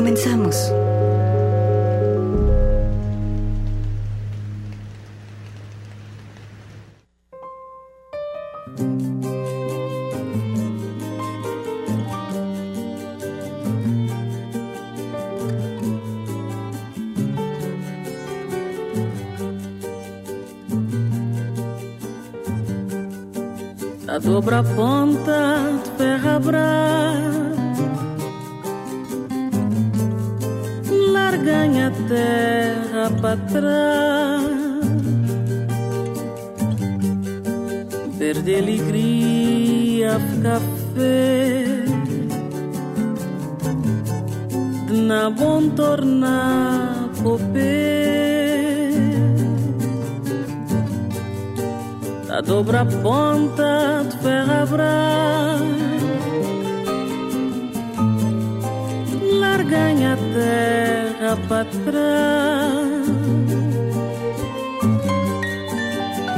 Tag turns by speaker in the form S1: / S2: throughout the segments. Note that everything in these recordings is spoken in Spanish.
S1: Comenzamos.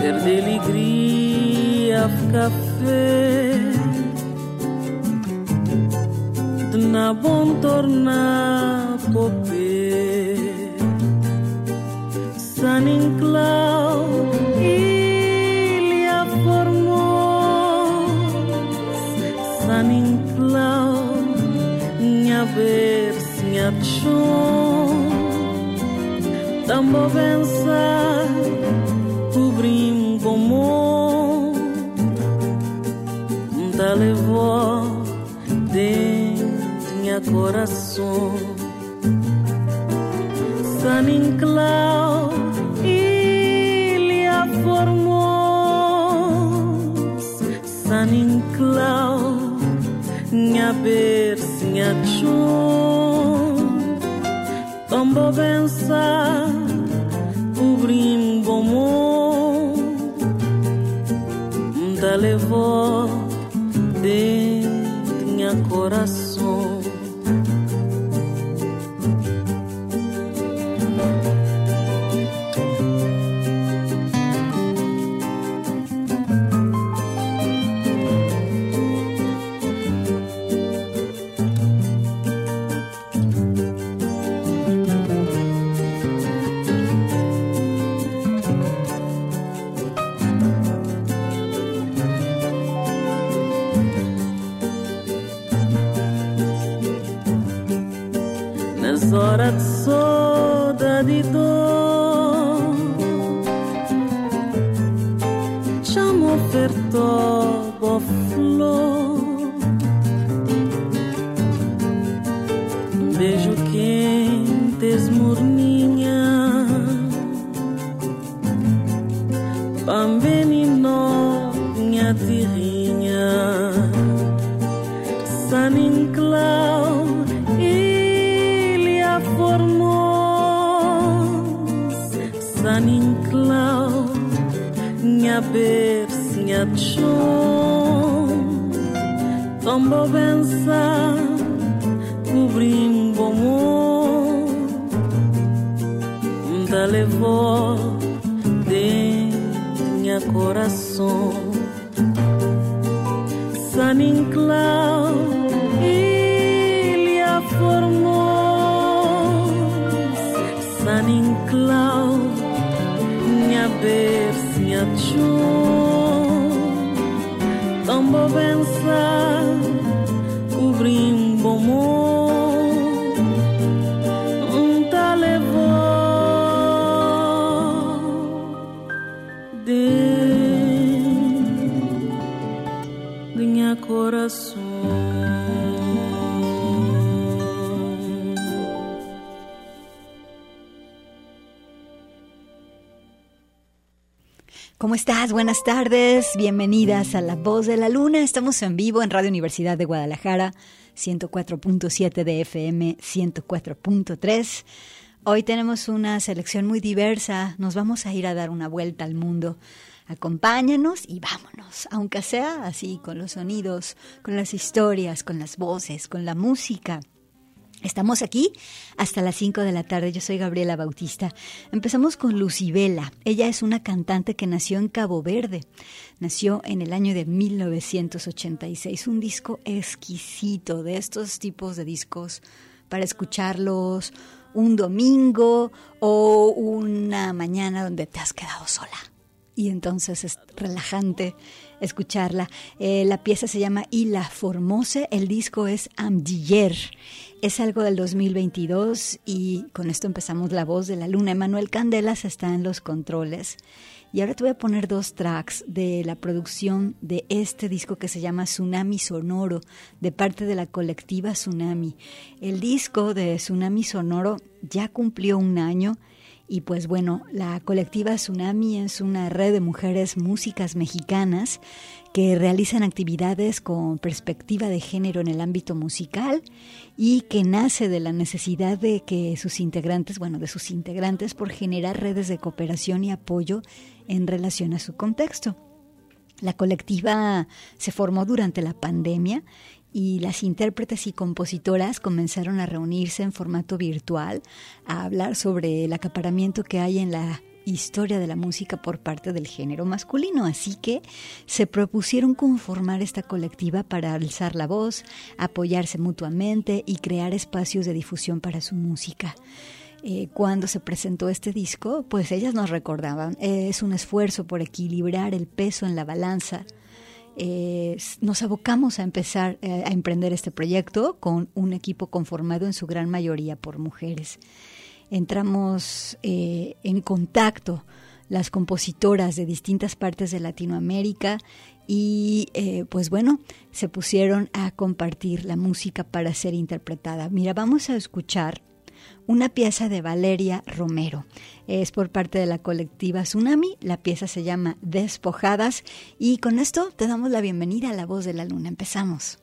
S2: ter de alegria, café. De na bom tornar popé. Sanin clau, ilha formosa, Sanin clau, minha ver, minha chão. Tambo vencer. coração. San Inclau, ilha formos, San Inclau, minha bercinha tchum, tombo benção. nas horas de saudade e dor. Já me ofertou Tão bom pensar
S1: ¿Cómo estás? Buenas tardes. Bienvenidas a La Voz de la Luna. Estamos en vivo en Radio Universidad de Guadalajara, 104.7 de FM, 104.3. Hoy tenemos una selección muy diversa. Nos vamos a ir a dar una vuelta al mundo. Acompáñanos y vámonos, aunque sea así, con los sonidos, con las historias, con las voces, con la música. Estamos aquí hasta las 5 de la tarde. Yo soy Gabriela Bautista. Empezamos con Lucibela. Ella es una cantante que nació en Cabo Verde. Nació en el año de 1986. Un disco exquisito de estos tipos de discos para escucharlos un domingo o una mañana donde te has quedado sola. Y entonces es relajante escucharla. Eh, la pieza se llama Ila Formose, el disco es Amdiller. Es algo del 2022 y con esto empezamos La Voz de la Luna. Emanuel Candelas está en los controles. Y ahora te voy a poner dos tracks de la producción de este disco que se llama Tsunami Sonoro, de parte de la colectiva Tsunami. El disco de Tsunami Sonoro ya cumplió un año y pues bueno, la colectiva Tsunami es una red de mujeres músicas mexicanas que realizan actividades con perspectiva de género en el ámbito musical y que nace de la necesidad de que sus integrantes, bueno, de sus integrantes por generar redes de cooperación y apoyo en relación a su contexto. La colectiva se formó durante la pandemia y las intérpretes y compositoras comenzaron a reunirse en formato virtual a hablar sobre el acaparamiento que hay en la historia de la música por parte del género masculino, así que se propusieron conformar esta colectiva para alzar la voz, apoyarse mutuamente y crear espacios de difusión para su música. Eh, cuando se presentó este disco, pues ellas nos recordaban, es un esfuerzo por equilibrar el peso en la balanza eh, nos abocamos a empezar eh, a emprender este proyecto con un equipo conformado en su gran mayoría por mujeres entramos eh, en contacto las compositoras de distintas partes de Latinoamérica y eh, pues bueno, se pusieron a compartir la música para ser interpretada. Mira, vamos a escuchar una pieza de Valeria Romero. Es por parte de la colectiva Tsunami, la pieza se llama Despojadas y con esto te damos la bienvenida a La Voz de la Luna. Empezamos.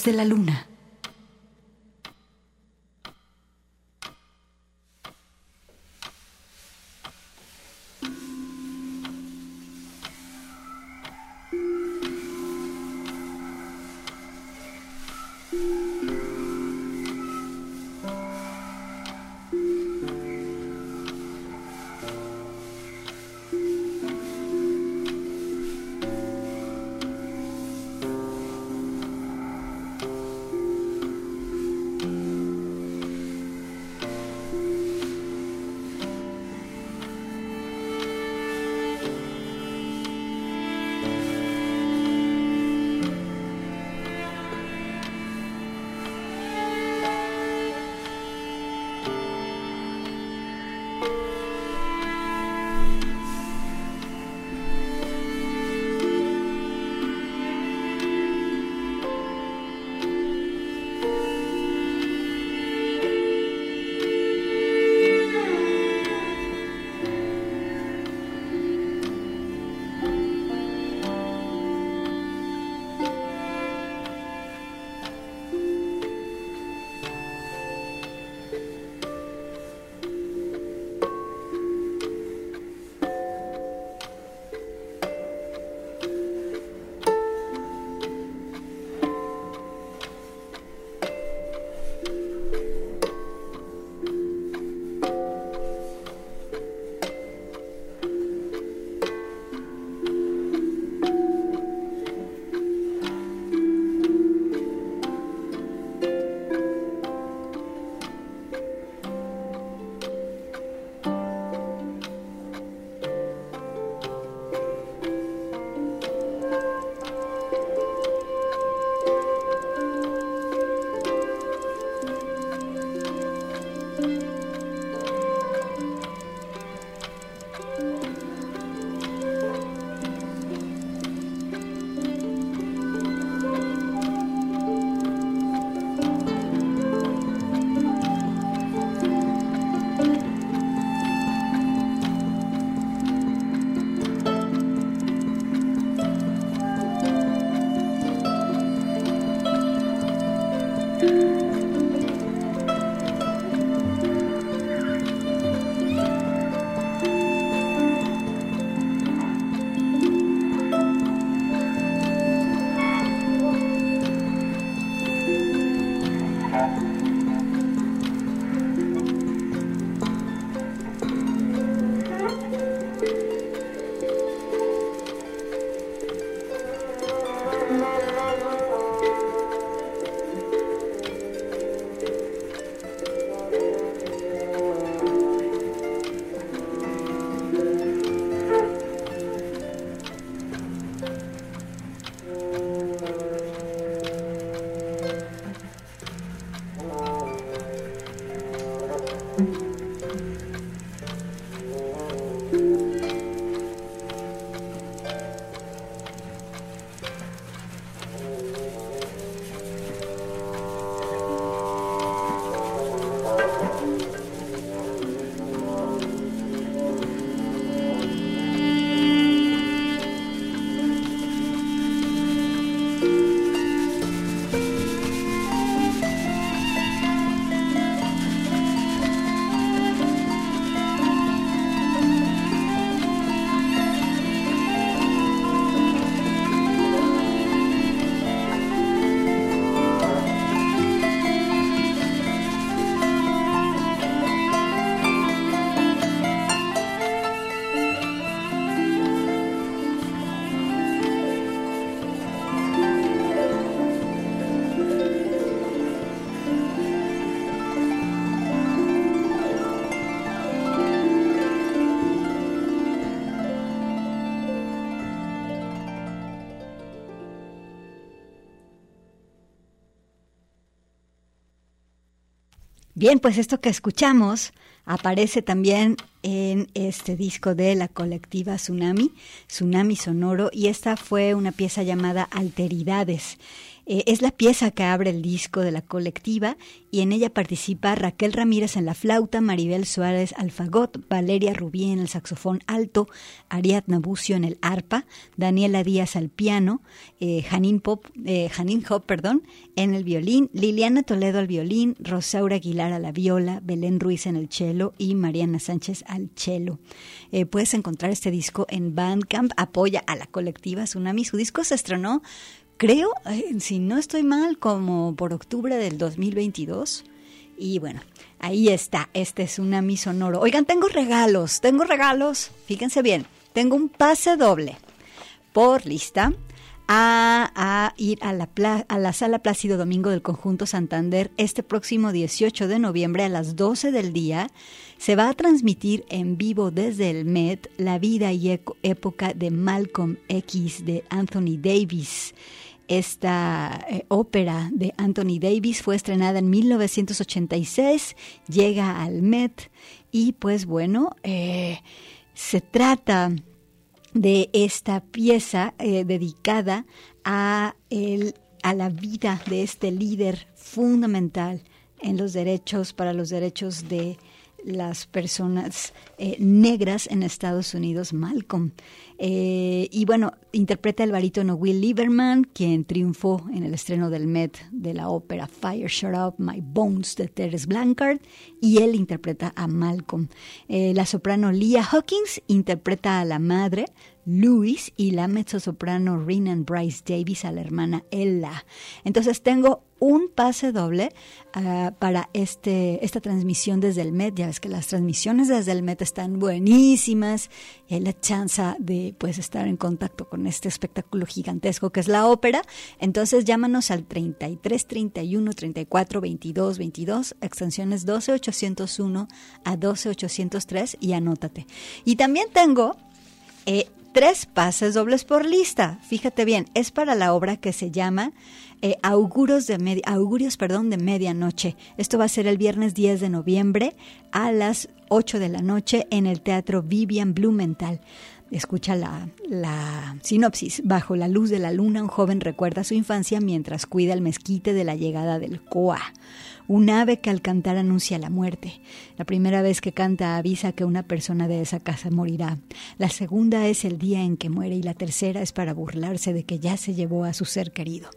S1: De la luna. Bien, pues esto que escuchamos aparece también en este disco de la colectiva Tsunami, Tsunami Sonoro, y esta fue una pieza llamada Alteridades. Eh, es la pieza que abre el disco de la colectiva y en ella participa Raquel Ramírez en la flauta, Maribel Suárez al fagot, Valeria Rubí en el saxofón alto, Ariadna Bucio en el arpa, Daniela Díaz al piano, eh, Janine, Pop, eh, Hop perdón, en el violín, Liliana Toledo al violín, Rosaura Aguilar a la viola, Belén Ruiz en el cello y Mariana Sánchez al cello. Eh, puedes encontrar este disco en Bandcamp, apoya a la colectiva Tsunami. Su disco se estrenó creo, si no estoy mal, como por octubre del 2022. Y bueno, ahí está, este es Tsunami Sonoro. Oigan, tengo regalos, tengo regalos, fíjense bien, tengo un pase doble por lista a, ir a la, a la Sala Plácido Domingo del Conjunto Santander este próximo 18 de noviembre a las 12 del día. Se va a transmitir en vivo desde el Met la vida y época de Malcolm X de Anthony Davis. Esta eh, ópera de Anthony Davis. Fue estrenada en 1986, llega al Met y pues bueno, eh, se trata de esta pieza eh, dedicada a, el, a la vida de este líder fundamental en los derechos, para los derechos de las personas negras en Estados Unidos, Malcolm. Eh, y bueno, interpreta el barítono Will Lieberman, quien triunfó en el estreno del Met de la ópera Fire Shut Up My Bones de Teres Blancard, y él interpreta a Malcolm. Eh, la soprano Leah Hawkins interpreta a la madre, Louis, y la mezzosoprano Renan Bryce Davis a la hermana Ella. Entonces tengo un pase doble ah, para este, esta transmisión desde el Met. Ya ves que las transmisiones desde el Met están buenísimas hay la chance de pues, estar en contacto con este espectáculo gigantesco que es la ópera. Entonces llámanos al 33 31 34 22 22, extensiones 12 801 a 12 803 y anótate. Y también tengo eh, tres pases dobles por lista. Fíjate bien, es para la obra que se llama eh, augurios, de augurios perdón, de medianoche. Esto va a ser el viernes 10 de noviembre a las 8 de la noche en el Teatro Vivian Blumenthal. Escucha la, la, sinopsis. Bajo la luz de la luna, un joven recuerda su infancia mientras cuida el mezquite de la llegada del Coa. Un ave que al cantar anuncia la muerte. La primera vez que canta avisa que una persona de esa casa morirá. La segunda es el día en que muere y la tercera es para burlarse de que ya se llevó a su ser querido.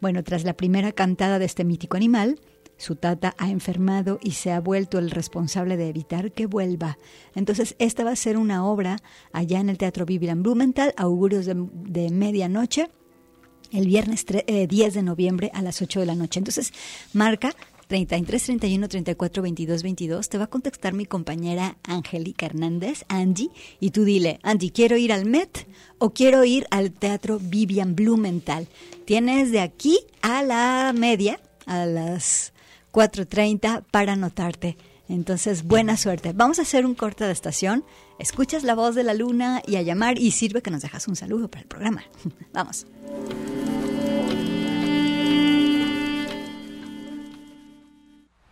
S1: Bueno, tras la primera cantada de este mítico animal, su tata ha enfermado y se ha vuelto el responsable de evitar que vuelva. Entonces, esta va a ser una obra allá en el Teatro Vivian Blumenthal, augurios de, de medianoche, el viernes 10 eh, de noviembre a las 8 de la noche. Entonces, marca 33 31 34 22 22 te va a contactar mi compañera Angélica Hernández, Angie, y tú dile, Angie, quiero ir al Met o quiero ir al Teatro Vivian Blumenthal. Tienes de aquí a la media, a las 4.30 para anotarte. Entonces, buena suerte. Vamos a hacer un corte de estación. Escuchas la voz de la luna y a llamar y sirve que nos dejas un saludo para el programa. Vamos.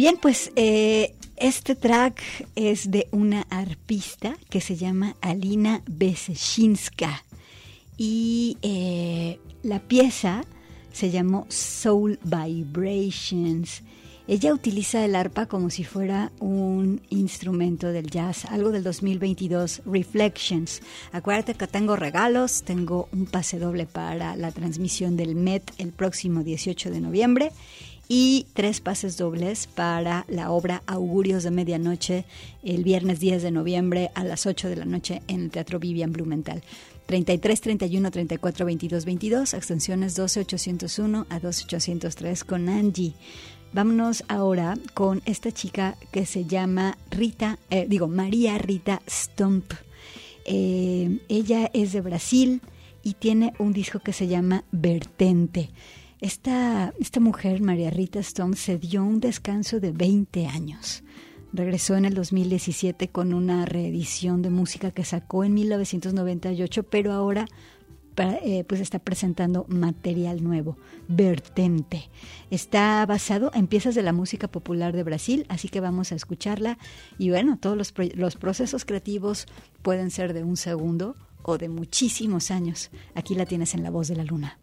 S3: Bien, pues eh, este track es de una arpista que se llama Alina Beseshinska y eh, la pieza se llamó Soul Vibrations. Ella utiliza el arpa como si fuera un instrumento del jazz, algo del 2022, Reflections. Acuérdate que tengo regalos, tengo un pase doble para la transmisión del MET el próximo 18 de noviembre y tres pases dobles para la obra Augurios de Medianoche el viernes 10 de noviembre a las 8 de la noche en el Teatro Vivian Blumenthal. 33 31 34 22 22, extensiones 12 801 a 12 803 con Angie. Vámonos ahora con esta chica que se llama Rita, eh, digo María Rita Stump. Eh, ella es de Brasil y tiene un disco que se llama Vertente. Esta, esta mujer, María Rita Stone, se dio un descanso de 20 años. Regresó en el 2017 con una reedición de música que sacó en 1998, pero ahora eh, pues está presentando material nuevo, Vertente. Está basado en piezas de la música popular de Brasil, así que vamos a escucharla. Y bueno, todos los, los procesos creativos pueden ser de un segundo o de muchísimos años. Aquí la tienes en La Voz de la Luna.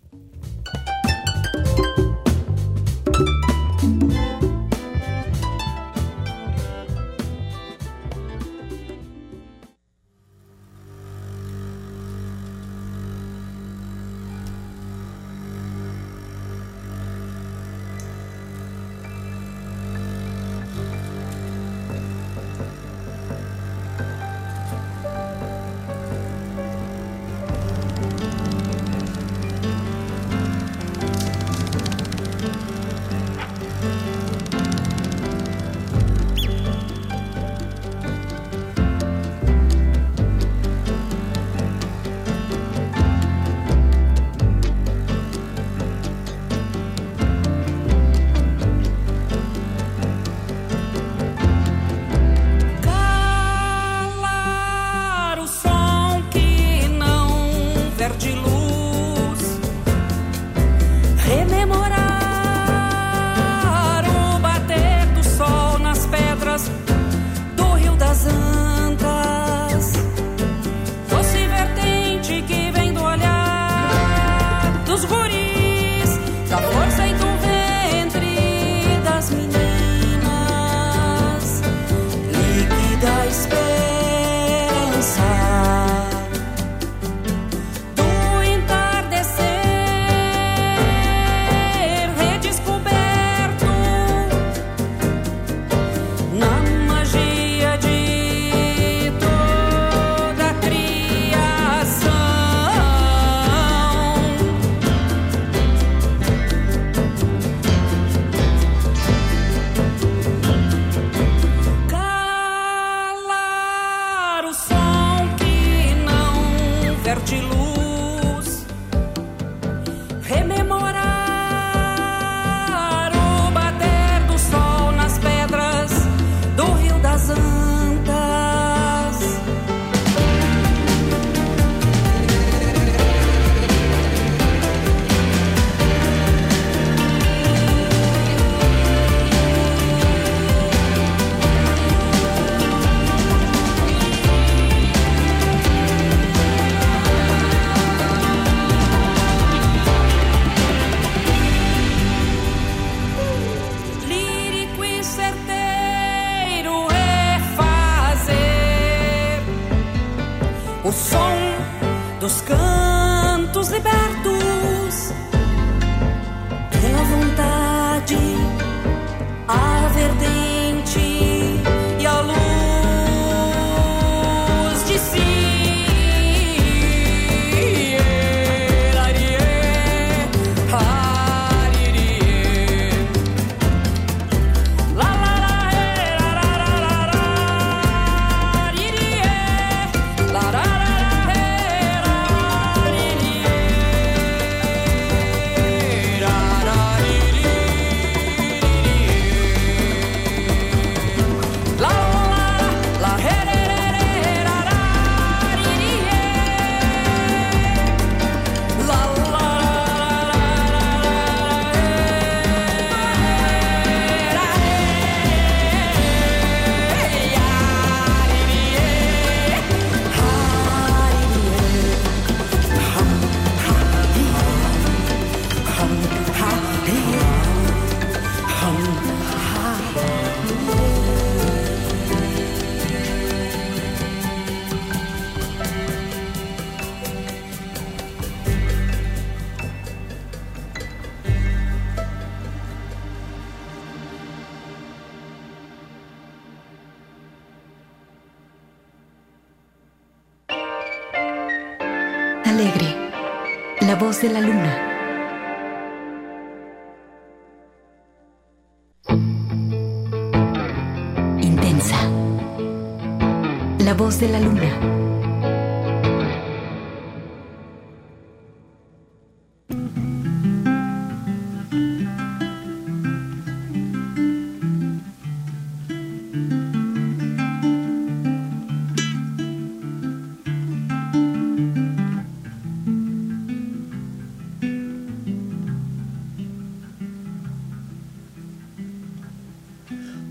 S1: voz
S4: del alumnado.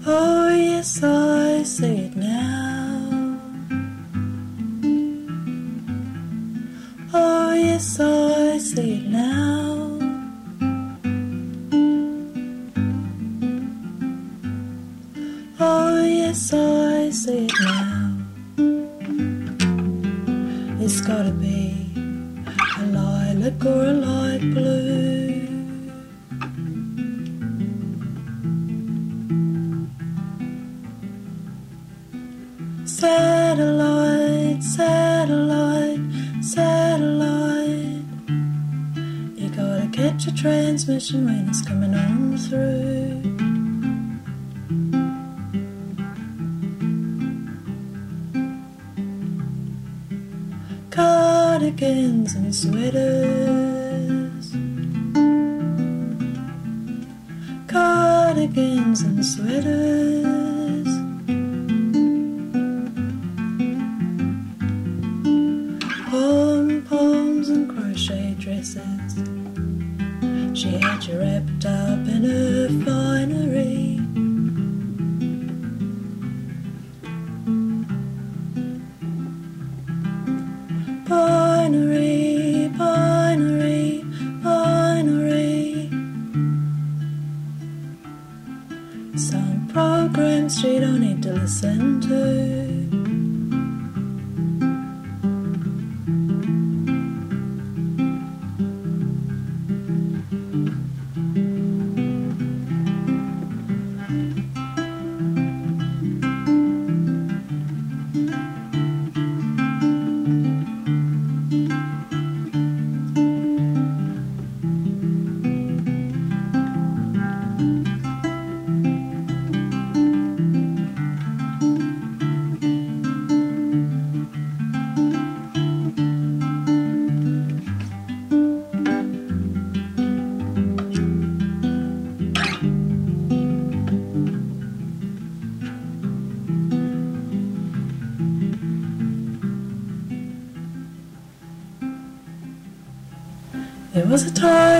S4: Oh, yes, I say it now.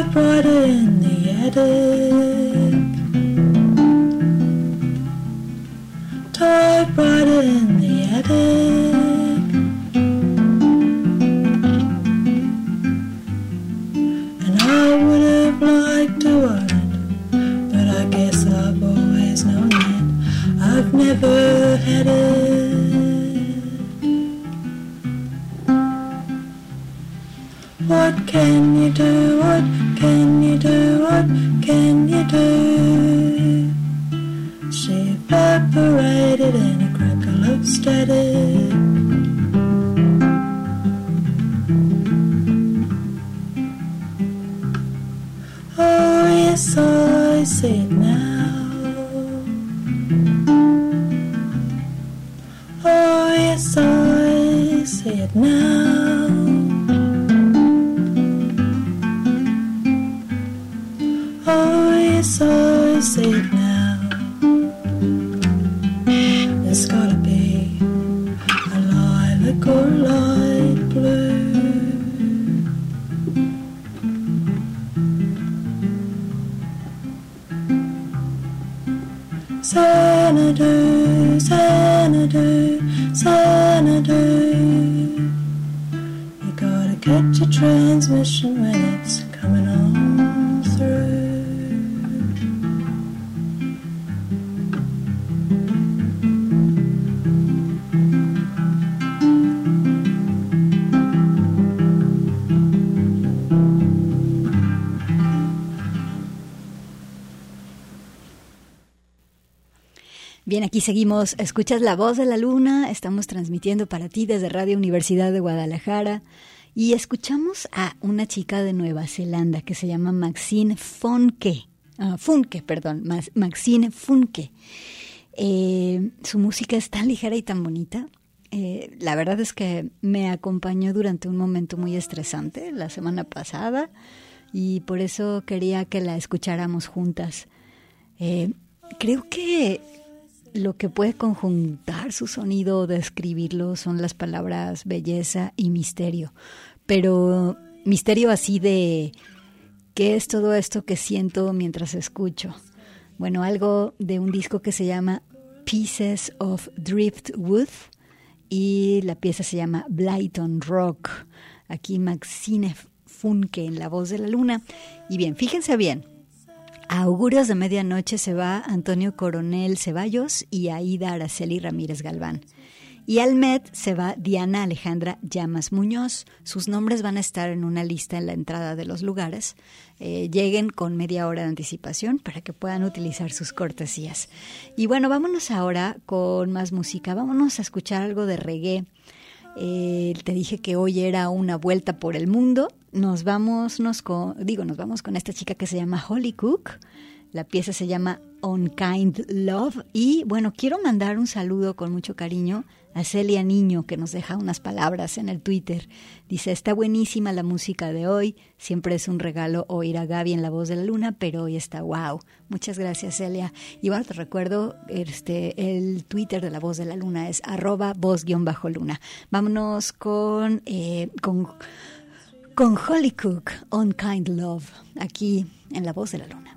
S4: I in the attic. Toy brought in the
S1: attic. now. seguimos. Escuchas la voz de la luna. Estamos transmitiendo para ti desde Radio Universidad de Guadalajara. Y escuchamos a una chica de Nueva Zelanda que se llama Maxine Funke. Ah, Funke, perdón. Maxine Funke. Eh, su música es tan ligera y tan bonita. Eh, la verdad es que me acompañó durante un momento muy estresante la semana pasada y por eso quería que la escucháramos juntas. Eh, creo que lo que puede conjuntar su sonido o describirlo son las palabras belleza y misterio. Pero misterio así de qué es todo esto que siento mientras escucho. Bueno, algo de un disco que se llama Pieces of Driftwood y la pieza se llama Blyton Rock. Aquí Maxine Funke en la voz de la luna. Y bien, fíjense bien, a augurios de medianoche se va Antonio Coronel Ceballos y Aida Araceli Ramírez Galván. Y al Met se va Diana Alejandra Llamas Muñoz. Sus nombres van a estar en una lista en la entrada de los lugares. Eh, lleguen con media hora de anticipación para que puedan utilizar sus cortesías. Y bueno, vámonos ahora con más música. Vámonos a escuchar algo de reggae. Eh, te dije que hoy era una vuelta por el mundo. Nos vamos, nos con, digo, nos vamos con esta chica que se llama Holly Cook. La pieza se llama Unkind Love. Y bueno, quiero mandar un saludo con mucho cariño a Celia Niño, que nos deja unas palabras en el Twitter. Dice, está buenísima la música de hoy. Siempre es un regalo oír a Gaby en La Voz de la Luna, pero hoy está wow. Muchas gracias, Celia. Y bueno, te recuerdo, este, el Twitter de La Voz de la Luna es arroba voz-luna. Vámonos con, eh, con, con Holly Cook, Unkind Love, aquí en La Voz de la Luna.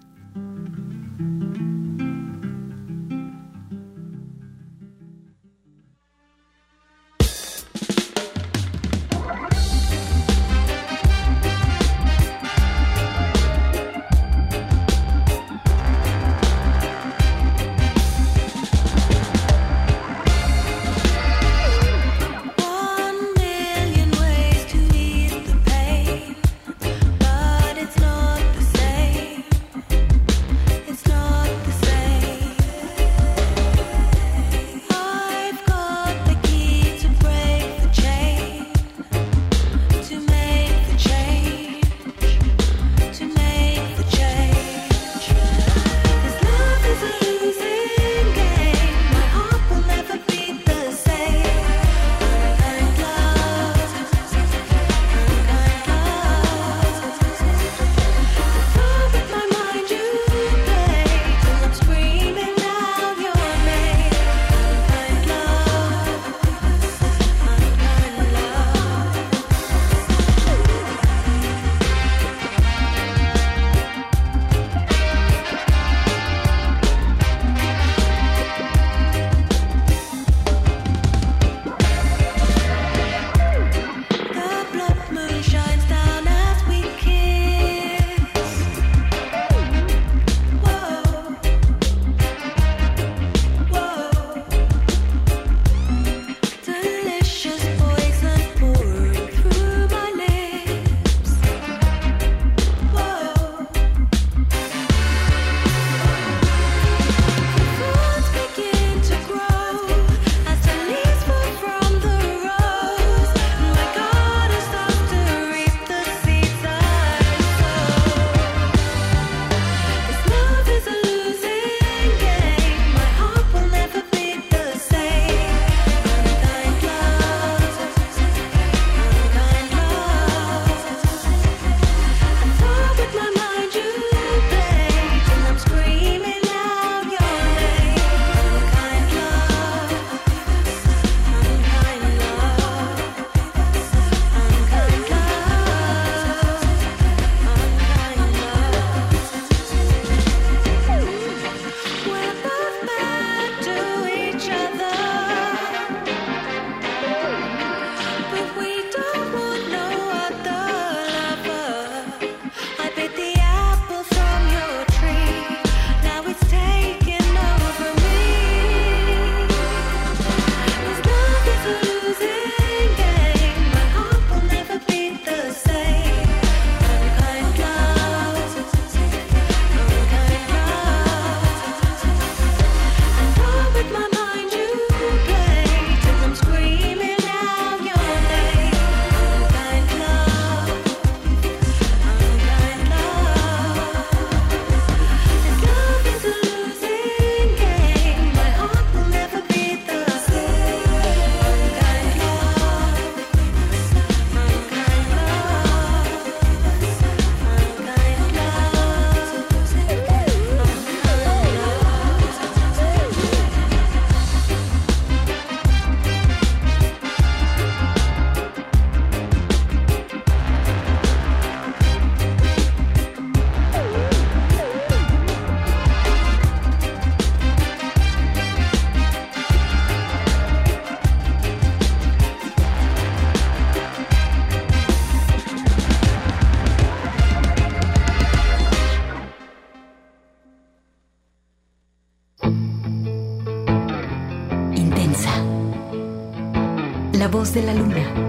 S1: De la luna.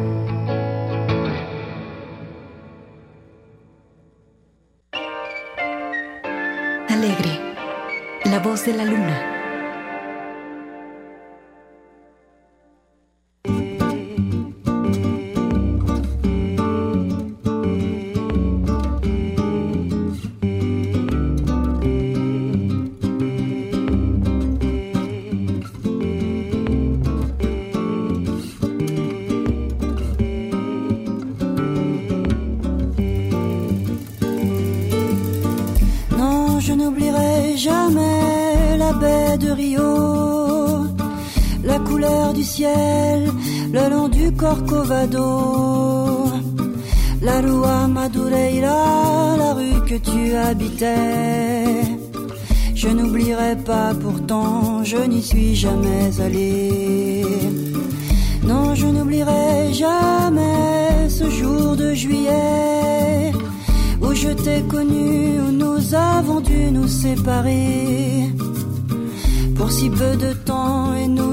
S5: Le long du Corcovado, la Rua Madureira, la rue que tu habitais. Je n'oublierai pas pourtant, je n'y suis jamais allé. Non, je n'oublierai jamais ce jour de juillet où je t'ai connu, où nous avons dû nous séparer. Pour si peu de temps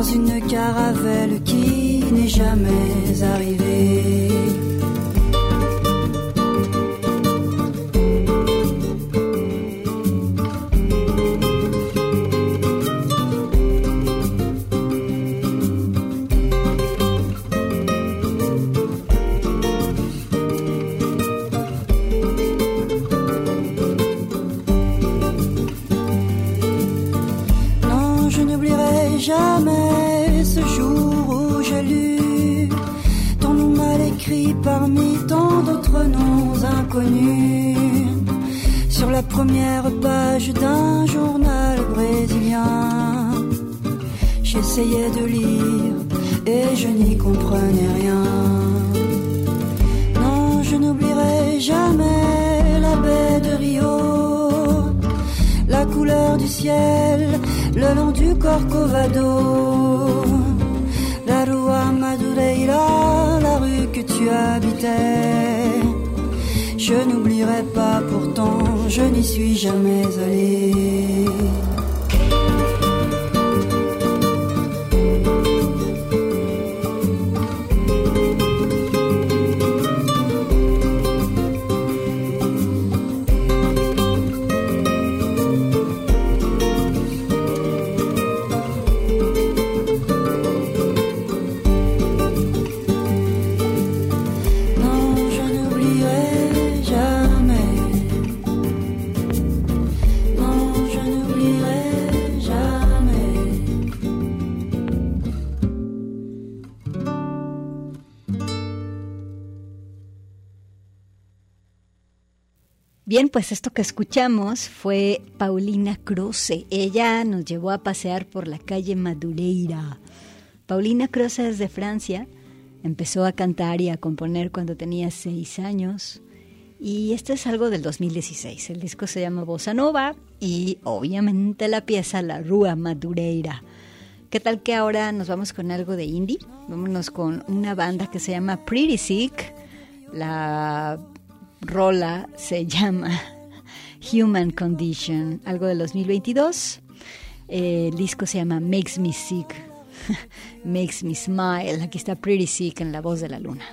S5: dans une caravelle qui n'est jamais arrivée. Je n'oublierai jamais première page d'un journal brésilien. J'essayais de lire et je n'y comprenais rien. Non, je n'oublierai jamais la baie de Rio, la couleur du ciel le long du Corcovado, la Rua Madureira, la rue que tu habitais. Je n'oublierai pas pourtant, je n'y suis jamais allé.
S1: Bien, pues esto que escuchamos fue Paulina Croce. Ella nos llevó a pasear por la calle Madureira. Paulina Croce es de Francia. Empezó a cantar y a componer cuando tenía seis años. Y este es algo del 2016. El disco se llama Bossa Nova y obviamente la pieza La Rua Madureira. ¿Qué tal que ahora nos vamos con algo de indie? Vámonos con una banda que se llama Pretty Sick. La rola se llama Human Condition, algo del 2022. Eh, el disco se llama Makes Me Sick, Makes Me Smile. Aquí está Pretty Sick en la voz de la luna.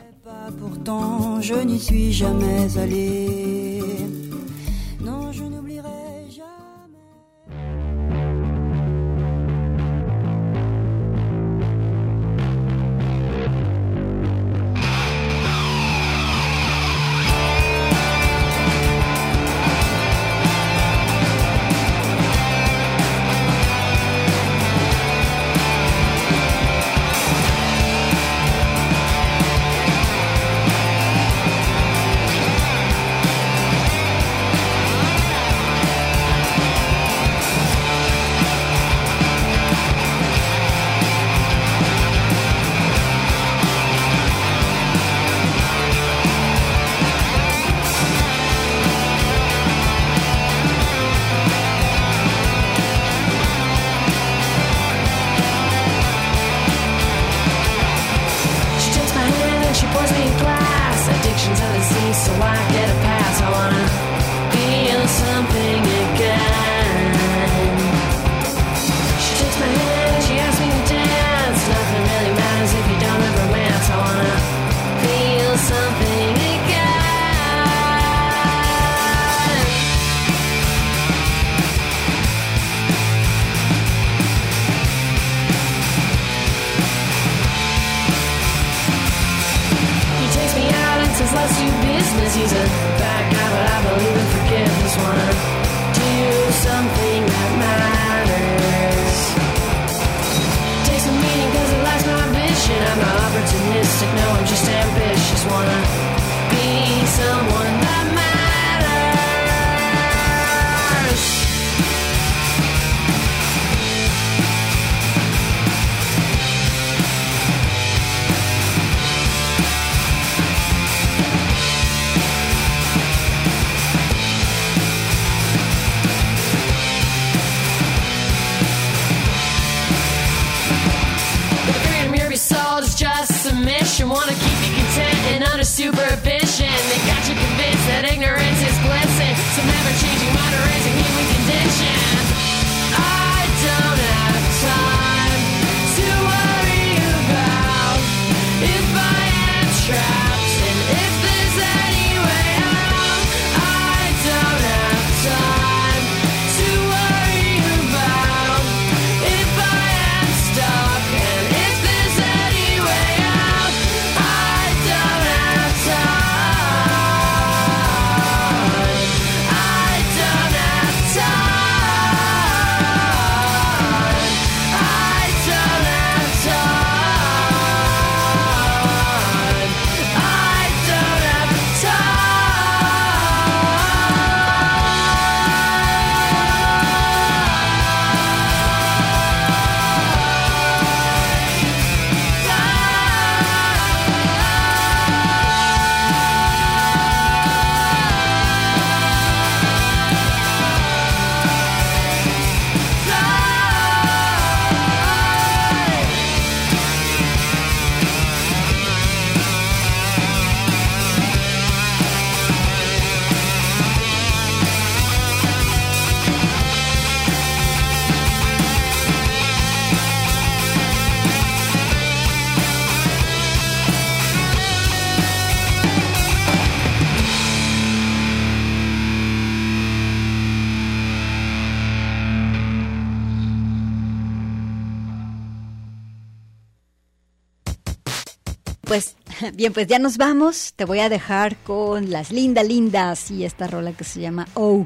S6: Bien, pues ya nos vamos. Te voy a dejar con las linda, lindas y esta rola que se llama Oh.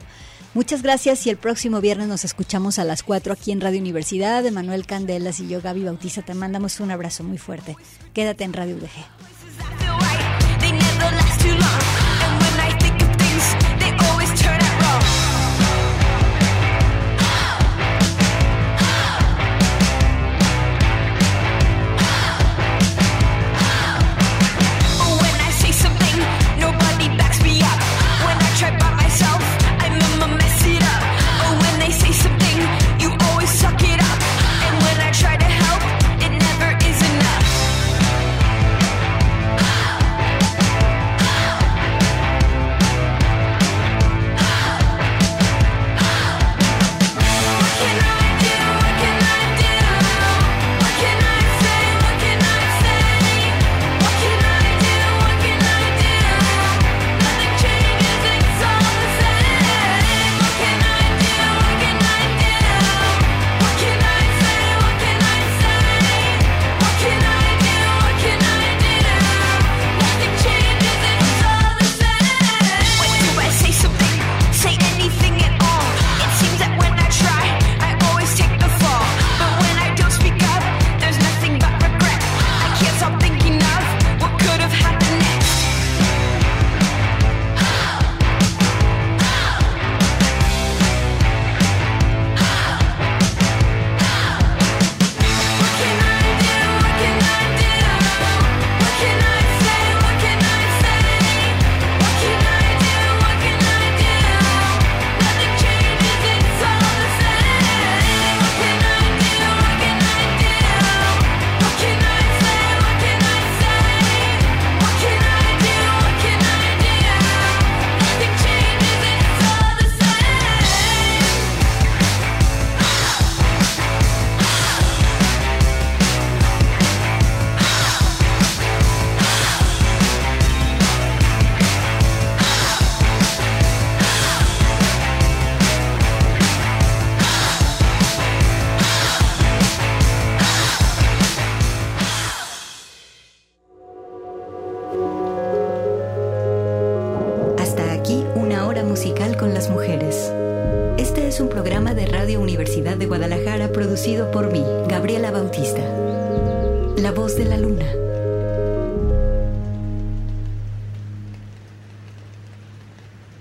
S6: Muchas gracias y el próximo viernes nos escuchamos a las 4 aquí en Radio Universidad. Emanuel Candelas y yo, Gaby Bautista, te mandamos un abrazo muy fuerte. Quédate en Radio UDG.